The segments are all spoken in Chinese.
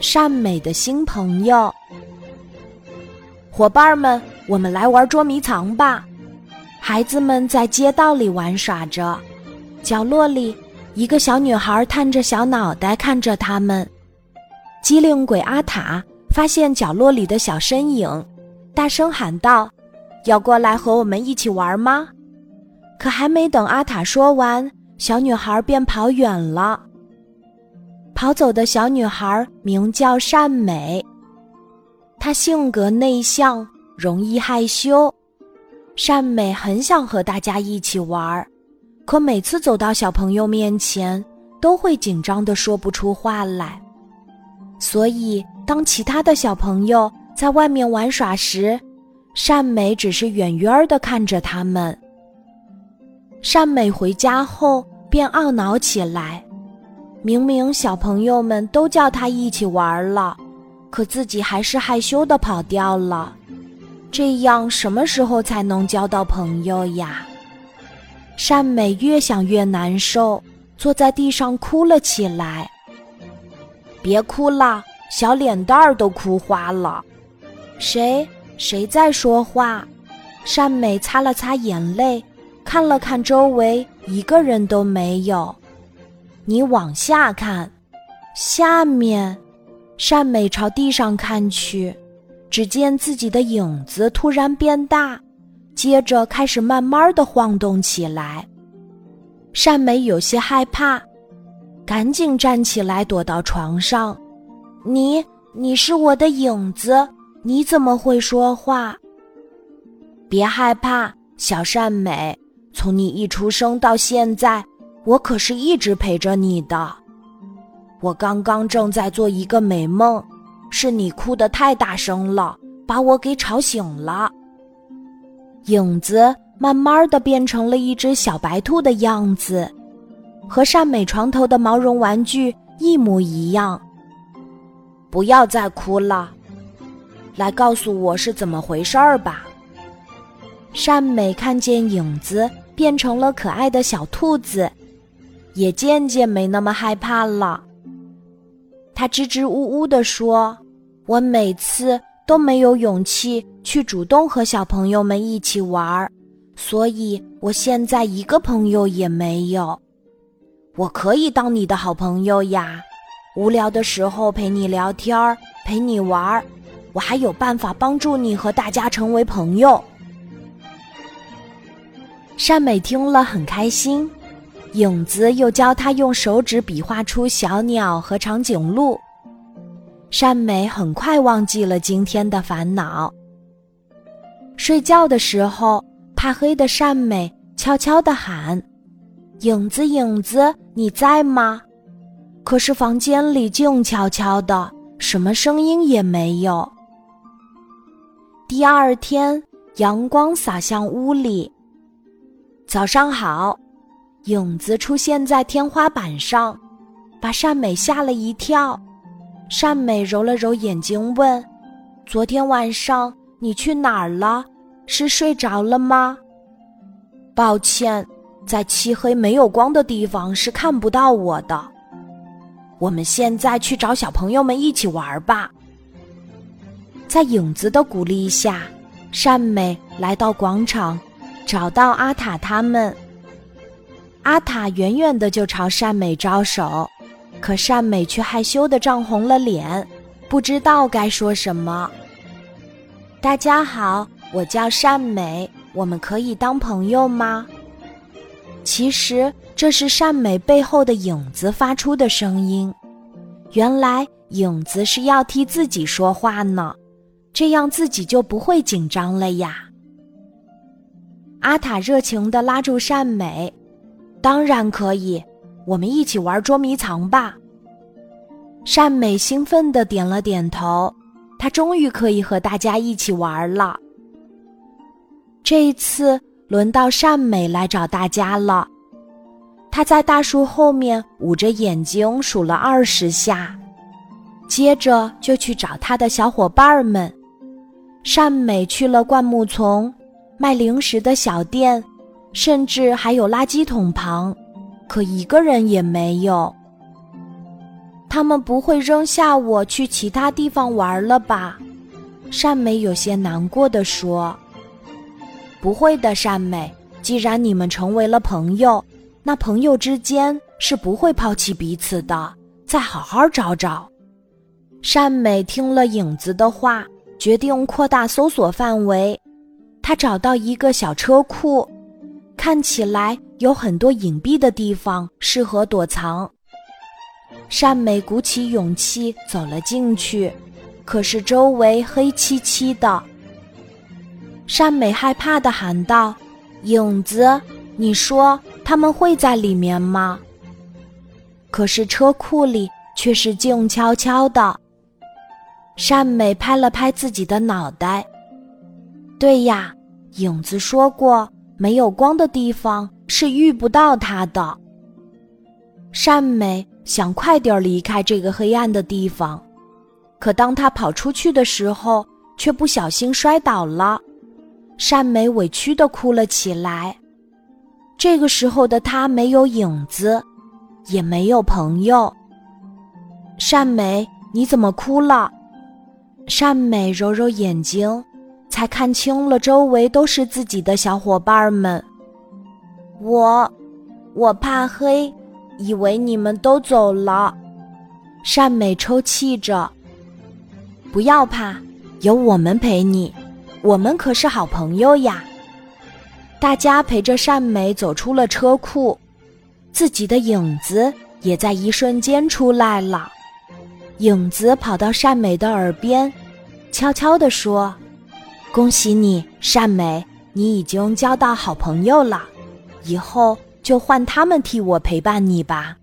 善美的新朋友，伙伴们，我们来玩捉迷藏吧！孩子们在街道里玩耍着，角落里一个小女孩探着小脑袋看着他们。机灵鬼阿塔发现角落里的小身影，大声喊道：“要过来和我们一起玩吗？”可还没等阿塔说完，小女孩便跑远了。跑走的小女孩名叫善美，她性格内向，容易害羞。善美很想和大家一起玩，可每次走到小朋友面前，都会紧张的说不出话来。所以，当其他的小朋友在外面玩耍时，善美只是远远的看着他们。善美回家后便懊恼起来。明明小朋友们都叫他一起玩了，可自己还是害羞的跑掉了。这样什么时候才能交到朋友呀？善美越想越难受，坐在地上哭了起来。别哭了，小脸蛋儿都哭花了。谁？谁在说话？善美擦了擦眼泪，看了看周围，一个人都没有。你往下看，下面，善美朝地上看去，只见自己的影子突然变大，接着开始慢慢的晃动起来。善美有些害怕，赶紧站起来躲到床上。你，你是我的影子，你怎么会说话？别害怕，小善美，从你一出生到现在。我可是一直陪着你的。我刚刚正在做一个美梦，是你哭得太大声了，把我给吵醒了。影子慢慢的变成了一只小白兔的样子，和善美床头的毛绒玩具一模一样。不要再哭了，来告诉我是怎么回事儿吧。善美看见影子变成了可爱的小兔子。也渐渐没那么害怕了。他支支吾吾地说：“我每次都没有勇气去主动和小朋友们一起玩儿，所以我现在一个朋友也没有。我可以当你的好朋友呀，无聊的时候陪你聊天儿，陪你玩儿，我还有办法帮助你和大家成为朋友。”善美听了很开心。影子又教他用手指比划出小鸟和长颈鹿。善美很快忘记了今天的烦恼。睡觉的时候，怕黑的善美悄悄地喊：“影子，影子，你在吗？”可是房间里静悄悄的，什么声音也没有。第二天，阳光洒向屋里。早上好。影子出现在天花板上，把善美吓了一跳。善美揉了揉眼睛，问：“昨天晚上你去哪儿了？是睡着了吗？”抱歉，在漆黑没有光的地方是看不到我的。我们现在去找小朋友们一起玩吧。在影子的鼓励下，善美来到广场，找到阿塔他们。阿塔远远的就朝善美招手，可善美却害羞的涨红了脸，不知道该说什么。大家好，我叫善美，我们可以当朋友吗？其实这是善美背后的影子发出的声音。原来影子是要替自己说话呢，这样自己就不会紧张了呀。阿塔热情的拉住善美。当然可以，我们一起玩捉迷藏吧。善美兴奋的点了点头，她终于可以和大家一起玩了。这一次轮到善美来找大家了，她在大树后面捂着眼睛数了二十下，接着就去找她的小伙伴们。善美去了灌木丛、卖零食的小店。甚至还有垃圾桶旁，可一个人也没有。他们不会扔下我去其他地方玩了吧？善美有些难过的说：“不会的，善美。既然你们成为了朋友，那朋友之间是不会抛弃彼此的。再好好找找。”善美听了影子的话，决定扩大搜索范围。他找到一个小车库，看起来有很多隐蔽的地方适合躲藏。善美鼓起勇气走了进去，可是周围黑漆漆的。善美害怕的喊道：“影子，你说他们会在里面吗？”可是车库里却是静悄悄的。善美拍了拍自己的脑袋：“对呀，影子说过，没有光的地方是遇不到他的。”善美。想快点离开这个黑暗的地方，可当他跑出去的时候，却不小心摔倒了。善美委屈的哭了起来。这个时候的他没有影子，也没有朋友。善美，你怎么哭了？善美揉揉眼睛，才看清了周围都是自己的小伙伴们。我，我怕黑。以为你们都走了，善美抽泣着。不要怕，有我们陪你，我们可是好朋友呀。大家陪着善美走出了车库，自己的影子也在一瞬间出来了。影子跑到善美的耳边，悄悄地说：“恭喜你，善美，你已经交到好朋友了，以后。”就换他们替我陪伴你吧。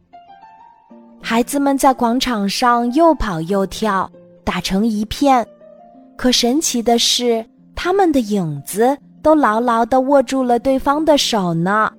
孩子们在广场上又跑又跳，打成一片。可神奇的是，他们的影子都牢牢地握住了对方的手呢。